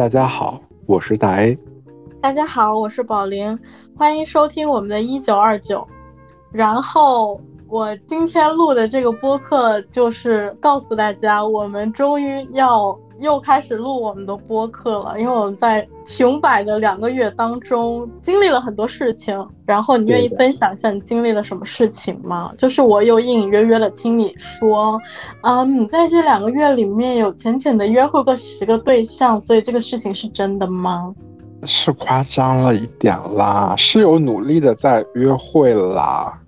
大家好，我是大 A。大家好，我是宝玲，欢迎收听我们的《一九二九》。然后我今天录的这个播客，就是告诉大家，我们终于要。又开始录我们的播客了，因为我们在停摆的两个月当中经历了很多事情，然后你愿意分享一下你经历了什么事情吗？就是我有隐隐约约的听你说，啊，你在这两个月里面有浅浅的约会过十个对象，所以这个事情是真的吗？是夸张了一点啦，是有努力的在约会啦，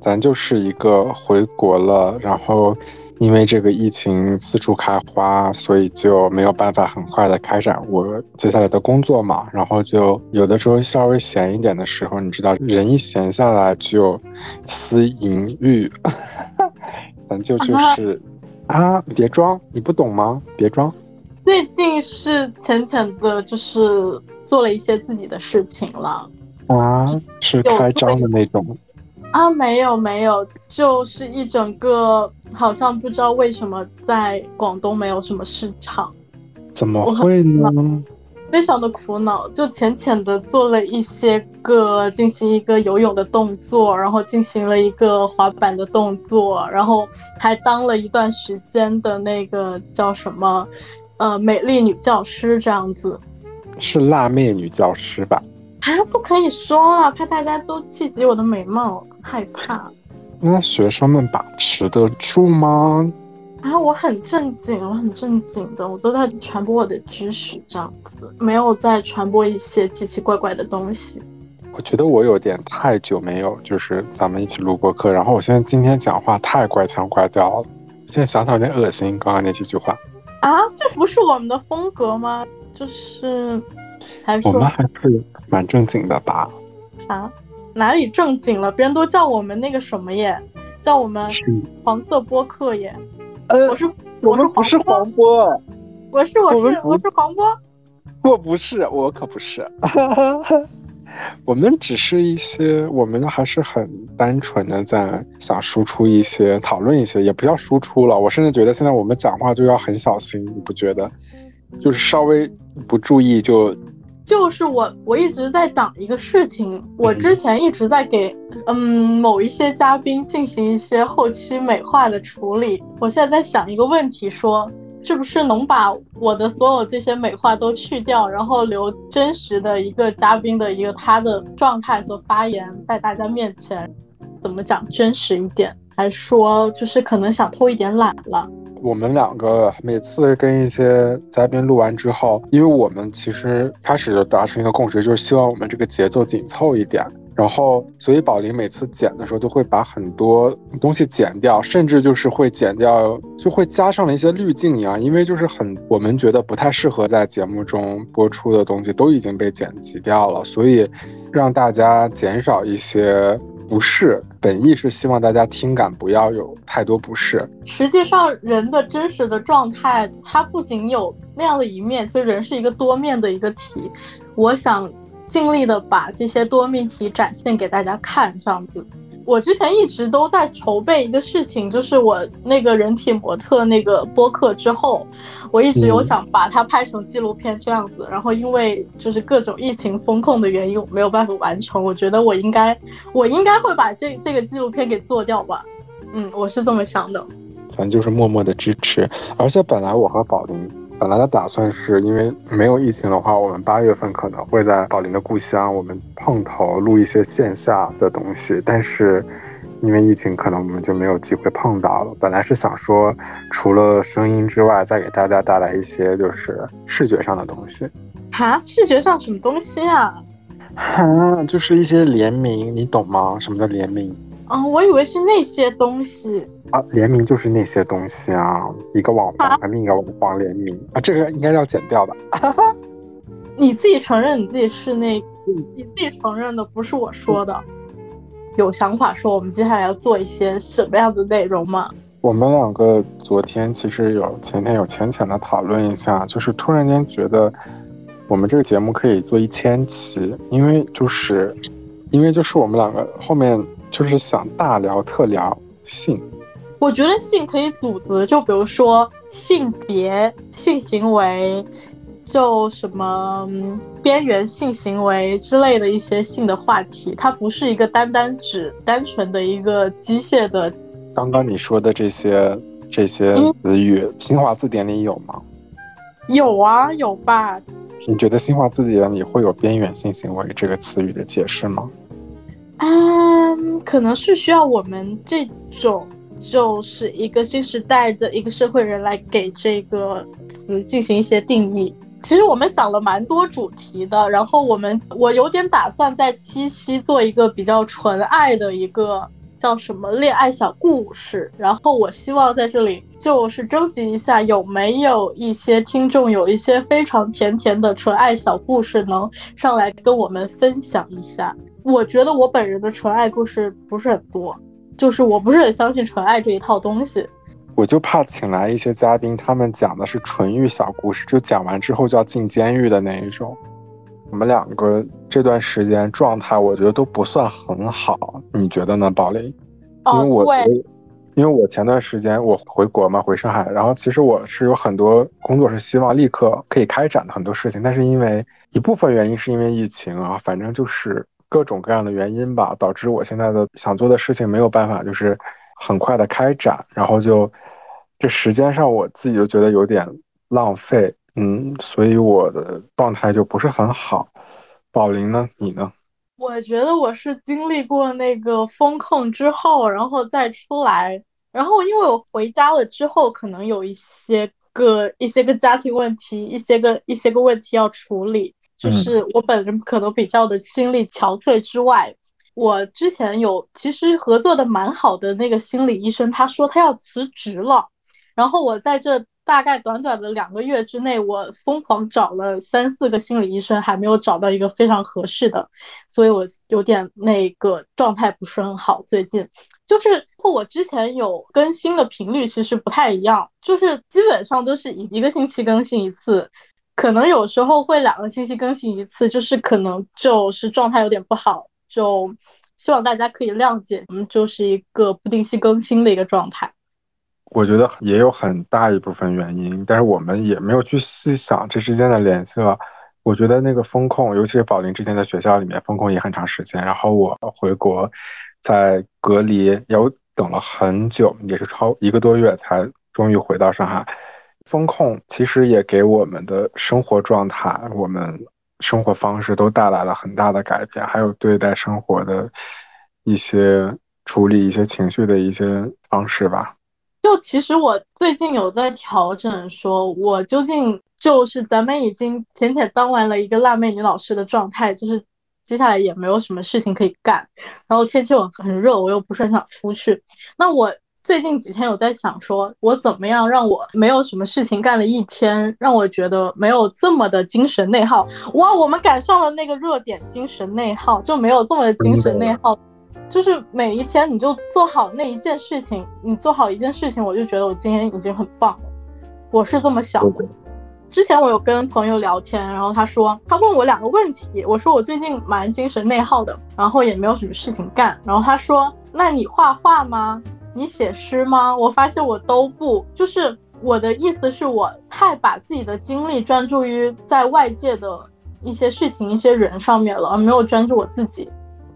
咱就是一个回国了，然后。因为这个疫情四处开花，所以就没有办法很快的开展我接下来的工作嘛。然后就有的时候稍微闲一点的时候，你知道，人一闲下来就，思淫欲，咱就就是，啊，别装，你不懂吗？别装。最近是浅浅的，就是做了一些自己的事情了啊，是开张的那种。啊，没有没有，就是一整个好像不知道为什么在广东没有什么市场，怎么会呢？非常的苦恼，就浅浅的做了一些个进行一个游泳的动作，然后进行了一个滑板的动作，然后还当了一段时间的那个叫什么，呃，美丽女教师这样子，是辣妹女教师吧？啊，不可以说了，怕大家都气急，我的美貌害怕。那学生们把持得住吗？啊，我很正经，我很正经的，我都在传播我的知识，这样子，没有在传播一些奇奇怪怪的东西。我觉得我有点太久没有，就是咱们一起录过课，然后我现在今天讲话太怪腔怪调了，现在想想有点恶心。刚刚那几句话啊，这不是我们的风格吗？就是还是我们还是。蛮正经的吧？啊，哪里正经了？别人都叫我们那个什么耶，叫我们黄色播客耶。呃，我是我们不是黄波，我是我是我是黄波，我不是我可不是，我们只是一些，我们还是很单纯的在想输出一些，讨论一些，也不要输出了。我甚至觉得现在我们讲话就要很小心，你不觉得？就是稍微不注意就。就是我，我一直在想一个事情。我之前一直在给，嗯，某一些嘉宾进行一些后期美化的处理。我现在在想一个问题，说是不是能把我的所有这些美化都去掉，然后留真实的一个嘉宾的一个他的状态和发言在大家面前，怎么讲真实一点？还说就是可能想偷一点懒了。我们两个每次跟一些嘉宾录完之后，因为我们其实开始就达成一个共识，就是希望我们这个节奏紧凑一点。然后，所以宝林每次剪的时候都会把很多东西剪掉，甚至就是会剪掉，就会加上了一些滤镜一样。因为就是很我们觉得不太适合在节目中播出的东西都已经被剪辑掉了，所以让大家减少一些。不是，本意是希望大家听感不要有太多不适。实际上，人的真实的状态，它不仅有那样的一面，所以人是一个多面的一个体。我想尽力的把这些多面体展现给大家看，这样子。我之前一直都在筹备一个事情，就是我那个人体模特那个播客之后，我一直有想把它拍成纪录片这样子，然后因为就是各种疫情风控的原因，我没有办法完成。我觉得我应该，我应该会把这这个纪录片给做掉吧。嗯，我是这么想的。咱就是默默的支持，而且本来我和宝林。本来的打算是，因为没有疫情的话，我们八月份可能会在宝林的故乡我们碰头，录一些线下的东西。但是，因为疫情，可能我们就没有机会碰到了。本来是想说，除了声音之外，再给大家带来一些就是视觉上的东西。啊，视觉上什么东西啊？啊，就是一些联名，你懂吗？什么叫联名？啊，我以为是那些东西啊，联名就是那些东西啊，一个网红，和另一个网红联名啊，这个应该要剪掉的。你自己承认你自己是那，你自己承认的不是我说的。有想法说我们接下来要做一些什么样子内容吗？我们两个昨天其实有前天有浅浅的讨论一下，就是突然间觉得我们这个节目可以做一千期，因为就是，因为就是我们两个后面。就是想大聊特聊性，我觉得性可以组织，就比如说性别、性行为，就什么边缘性行为之类的一些性的话题，它不是一个单单只单纯的一个机械的。刚刚你说的这些这些词语，新华字典里有吗？有啊，有吧？你觉得新华字典里会有“边缘性行为”这个词语的解释吗？嗯，可能是需要我们这种，就是一个新时代的一个社会人来给这个词进行一些定义。其实我们想了蛮多主题的，然后我们我有点打算在七夕做一个比较纯爱的一个叫什么恋爱小故事，然后我希望在这里就是征集一下有没有一些听众有一些非常甜甜的纯爱小故事能上来跟我们分享一下。我觉得我本人的纯爱故事不是很多，就是我不是很相信纯爱这一套东西。我就怕请来一些嘉宾，他们讲的是纯欲小故事，就讲完之后就要进监狱的那一种。我们两个这段时间状态，我觉得都不算很好，你觉得呢，宝林？因为我因为我前段时间我回国嘛，回上海，然后其实我是有很多工作是希望立刻可以开展的很多事情，但是因为一部分原因是因为疫情啊，反正就是。各种各样的原因吧，导致我现在的想做的事情没有办法，就是很快的开展，然后就这时间上我自己就觉得有点浪费，嗯，所以我的状态就不是很好。宝林呢，你呢？我觉得我是经历过那个风控之后，然后再出来，然后因为我回家了之后，可能有一些个一些个家庭问题，一些个一些个问题要处理。就是我本人可能比较的心力憔悴之外，我之前有其实合作的蛮好的那个心理医生，他说他要辞职了。然后我在这大概短短的两个月之内，我疯狂找了三四个心理医生，还没有找到一个非常合适的，所以我有点那个状态不是很好。最近就是和我之前有更新的频率其实不太一样，就是基本上都是一个星期更新一次。可能有时候会两个星期更新一次，就是可能就是状态有点不好，就希望大家可以谅解。我们就是一个不定期更新的一个状态。我觉得也有很大一部分原因，但是我们也没有去细想这之间的联系了。我觉得那个风控，尤其是宝林之前在学校里面风控也很长时间，然后我回国在隔离有，等了很久，也是超一个多月才终于回到上海。风控其实也给我们的生活状态、我们生活方式都带来了很大的改变，还有对待生活的一些处理、一些情绪的一些方式吧。就其实我最近有在调整，说我究竟就是咱们已经浅浅当完了一个辣妹女老师的状态，就是接下来也没有什么事情可以干，然后天气又很热，我又不是很想出去，那我。最近几天有在想，说我怎么样让我没有什么事情干了一天，让我觉得没有这么的精神内耗。哇，我们赶上了那个热点，精神内耗就没有这么的精神内耗，就是每一天你就做好那一件事情，你做好一件事情，我就觉得我今天已经很棒了。我是这么想的。之前我有跟朋友聊天，然后他说他问我两个问题，我说我最近蛮精神内耗的，然后也没有什么事情干，然后他说那你画画吗？你写诗吗？我发现我都不，就是我的意思是我太把自己的精力专注于在外界的一些事情、一些人上面了，而没有专注我自己。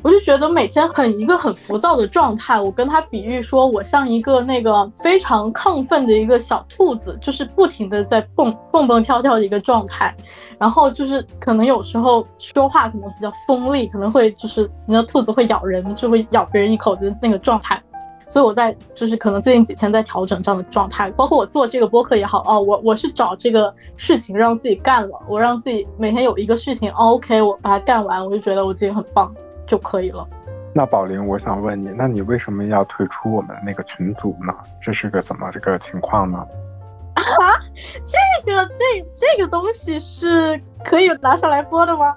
我就觉得每天很一个很浮躁的状态。我跟他比喻说，我像一个那个非常亢奋的一个小兔子，就是不停的在蹦蹦蹦跳跳的一个状态。然后就是可能有时候说话可能比较锋利，可能会就是你的兔子会咬人，就会咬别人一口的那个状态。所以我在就是可能最近几天在调整这样的状态，包括我做这个播客也好，哦，我我是找这个事情让自己干了，我让自己每天有一个事情，OK，我把它干完，我就觉得我自己很棒就可以了。那宝林，我想问你，那你为什么要退出我们那个群组呢？这是个怎么这个情况呢？啊，这个这这个东西是可以拿上来播的吗？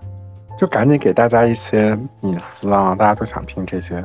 就赶紧给大家一些隐私啊，大家都想听这些。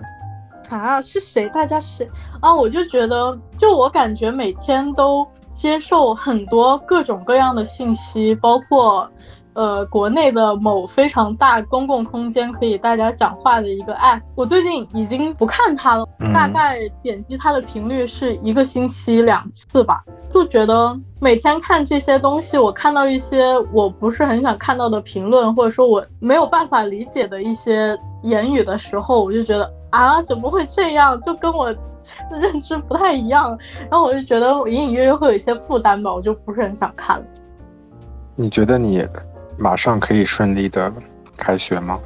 啊，是谁？大家谁啊？我就觉得，就我感觉，每天都接受很多各种各样的信息，包括。呃，国内的某非常大公共空间可以大家讲话的一个 app，我最近已经不看它了，大概点击它的频率是一个星期两次吧。就觉得每天看这些东西，我看到一些我不是很想看到的评论，或者说我没有办法理解的一些言语的时候，我就觉得啊，怎么会这样？就跟我 认知不太一样。然后我就觉得隐隐约约会有一些负担吧，我就不是很想看了。你觉得你？马上可以顺利的开学吗？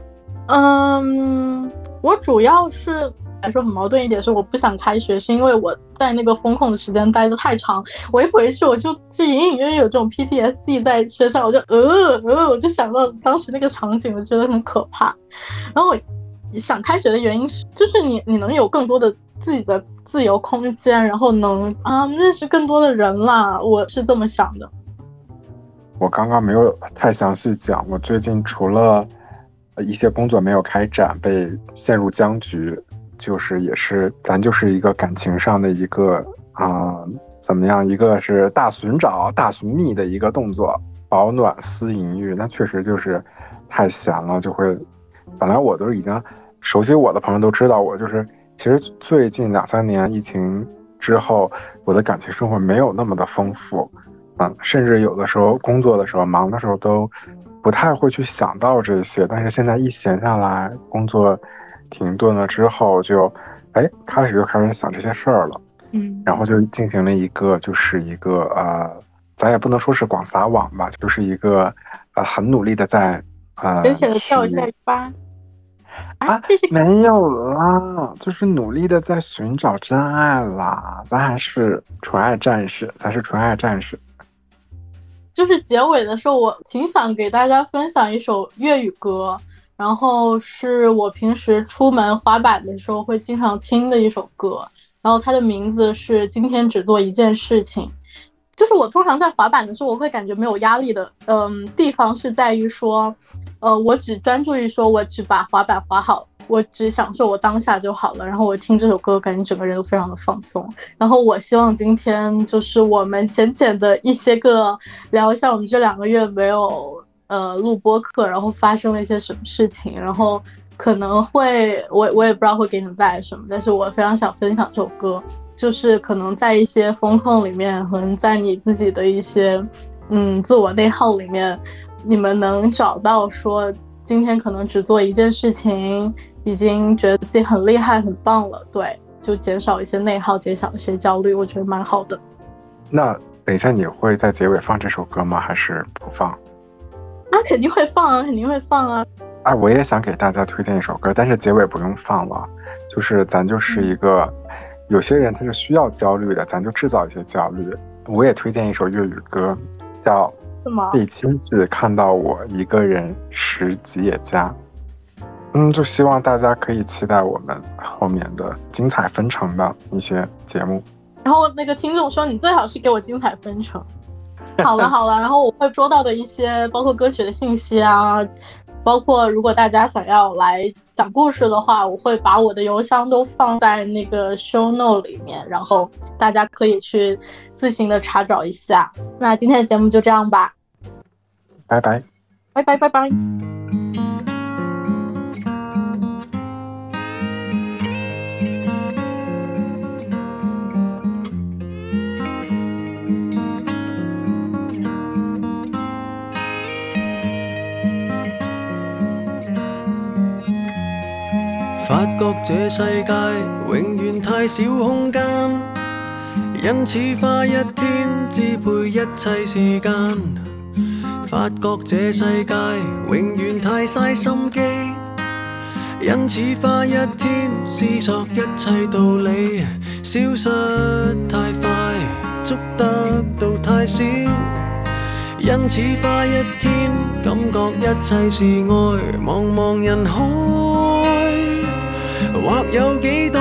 嗯，我主要是来说很矛盾一点是我不想开学，是因为我在那个封控的时间待的太长，我一回去我就就隐隐约约有这种 PTSD 在身上，我就呃呃，我就想到当时那个场景，我觉得很可怕。然后想开学的原因是，就是你你能有更多的自己的自由空间，然后能啊认识更多的人啦，我是这么想的。我刚刚没有太详细讲，我最近除了一些工作没有开展，被陷入僵局，就是也是咱就是一个感情上的一个啊，怎么样？一个是大寻找、大寻觅的一个动作，保暖思淫欲，那确实就是太闲了，就会。本来我都已经熟悉我的朋友都知道，我就是其实最近两三年疫情之后，我的感情生活没有那么的丰富。嗯，甚至有的时候工作的时候忙的时候都不太会去想到这些，但是现在一闲下来，工作停顿了之后，就哎开始就开始想这些事儿了。嗯，然后就进行了一个，就是一个呃，咱也不能说是广撒网吧，就是一个呃很努力的在呃，明显的一下吧啊，没有啦，就是努力的在寻找真爱啦，咱还是纯爱战士，咱是纯爱战士。就是结尾的时候，我挺想给大家分享一首粤语歌，然后是我平时出门滑板的时候会经常听的一首歌，然后它的名字是《今天只做一件事情》。就是我通常在滑板的时候，我会感觉没有压力的，嗯，地方是在于说，呃，我只专注于说，我只把滑板滑好。我只享受我当下就好了。然后我听这首歌，感觉整个人都非常的放松。然后我希望今天就是我们浅浅的一些个聊一下，我们这两个月没有呃录播课，然后发生了一些什么事情。然后可能会我我也不知道会给你们带来什么，但是我非常想分享这首歌，就是可能在一些风控里面，可能在你自己的一些嗯自我内耗里面，你们能找到说今天可能只做一件事情。已经觉得自己很厉害、很棒了，对，就减少一些内耗，减少一些焦虑，我觉得蛮好的。那等一下你会在结尾放这首歌吗？还是不放？那肯定会放，啊，肯定会放啊！哎，我也想给大家推荐一首歌，但是结尾不用放了，就是咱就是一个，有些人他是需要焦虑的，咱就制造一些焦虑。我也推荐一首粤语歌，叫《什么》。你亲自看到我一个人十吉野家。嗯，就希望大家可以期待我们后面的精彩纷呈的一些节目。然后那个听众说，你最好是给我精彩纷呈。好了好了，然后我会播到的一些包括歌曲的信息啊，包括如果大家想要来讲故事的话，我会把我的邮箱都放在那个 show note 里面，然后大家可以去自行的查找一下。那今天的节目就这样吧，拜拜，拜拜拜拜。发觉这世界永远太少空间，因此花一天支配一切时间。发觉这世界永远太嘥心机，因此花一天思索一切道理。消失太快，捉得到太少，因此花一天感觉一切是爱，茫茫人海。或有几多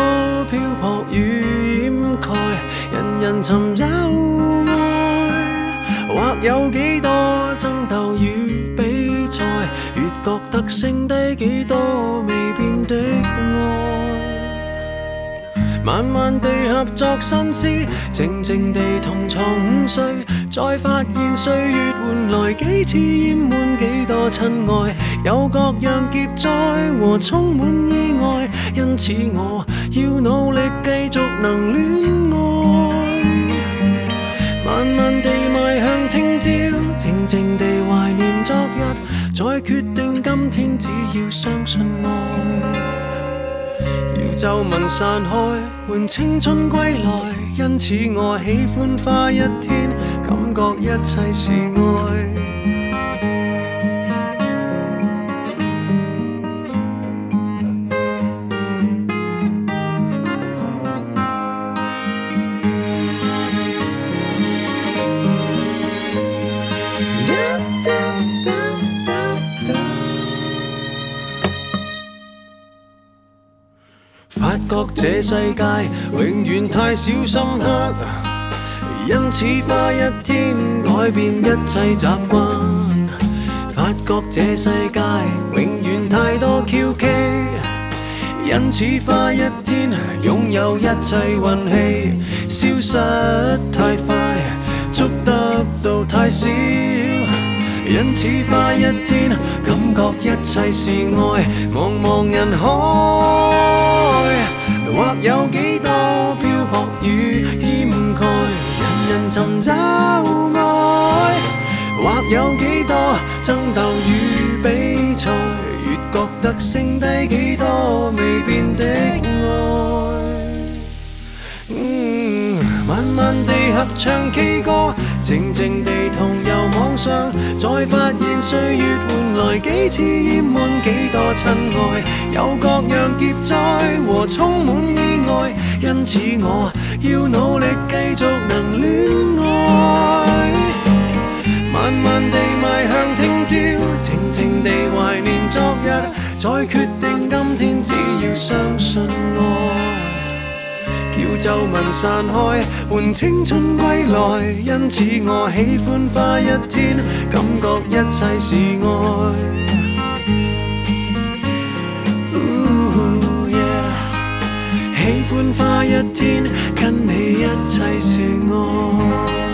漂泊与掩盖，人人寻找爱；或有几多争斗与比赛，越觉得剩低几多未变的爱。慢慢地合作心思，静静地同床午睡，再发现岁月换来几次厌闷，几多亲爱，有各样劫灾和充满意外，因此我要努力继续能恋爱。慢慢地迈向听朝，静静地怀念昨日，再决定今天，只要相信爱。皱纹散开，换青春归来。因此，我喜欢花一天，感觉一切是爱。这世界永远太小心刻，因此花一天改变一切习惯。发觉这世界永远太多跷蹊，因此花一天拥有一切运气。消失太快，捉得到太少，因此花一天感觉一切是爱，茫茫人海。或有几多漂泊与掩盖，人人寻找爱。或有几多争斗与比赛，越觉得剩低几多未变的爱。慢慢地合唱 K 歌。静静地同游网上，再发现岁月换来几次厌闷，几多亲爱，有各样劫灾和充满意外，因此我要努力继续能恋爱。慢慢地迈向听朝，静静地怀念昨日，再决定今天，只要相信爱。要皱纹散开，换青春归来。因此我喜欢花一天，感觉一切是爱。耶，喜欢花一天，跟你一切是爱。